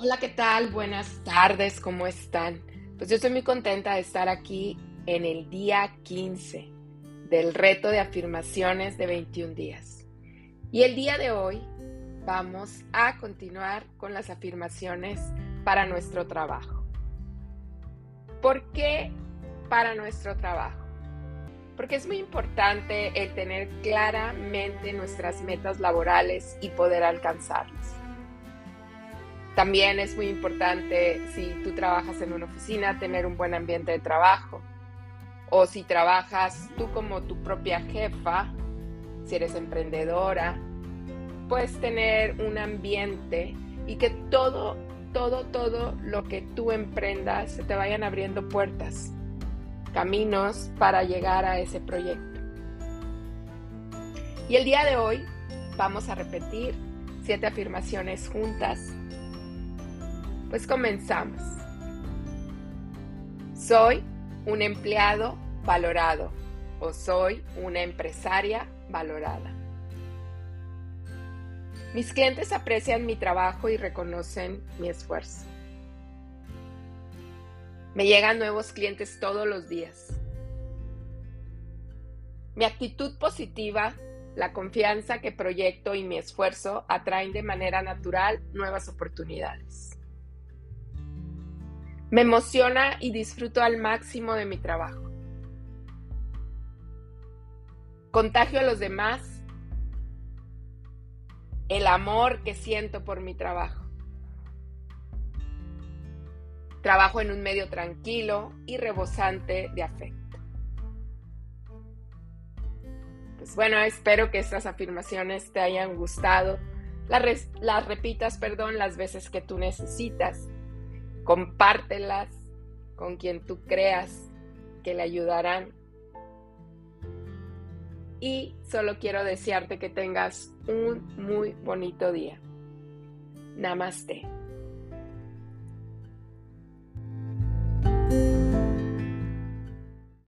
Hola, ¿qué tal? Buenas tardes, ¿cómo están? Pues yo estoy muy contenta de estar aquí en el día 15 del reto de afirmaciones de 21 días. Y el día de hoy vamos a continuar con las afirmaciones para nuestro trabajo. ¿Por qué para nuestro trabajo? Porque es muy importante el tener claramente nuestras metas laborales y poder alcanzarlas. También es muy importante si tú trabajas en una oficina, tener un buen ambiente de trabajo. O si trabajas tú como tu propia jefa, si eres emprendedora, puedes tener un ambiente y que todo, todo, todo lo que tú emprendas se te vayan abriendo puertas, caminos para llegar a ese proyecto. Y el día de hoy vamos a repetir siete afirmaciones juntas pues comenzamos. Soy un empleado valorado o soy una empresaria valorada. Mis clientes aprecian mi trabajo y reconocen mi esfuerzo. Me llegan nuevos clientes todos los días. Mi actitud positiva, la confianza que proyecto y mi esfuerzo atraen de manera natural nuevas oportunidades. Me emociona y disfruto al máximo de mi trabajo. Contagio a los demás el amor que siento por mi trabajo. Trabajo en un medio tranquilo y rebosante de afecto. Pues bueno, espero que estas afirmaciones te hayan gustado. Las, las repitas, perdón, las veces que tú necesitas compártelas con quien tú creas que le ayudarán. Y solo quiero desearte que tengas un muy bonito día. Namaste.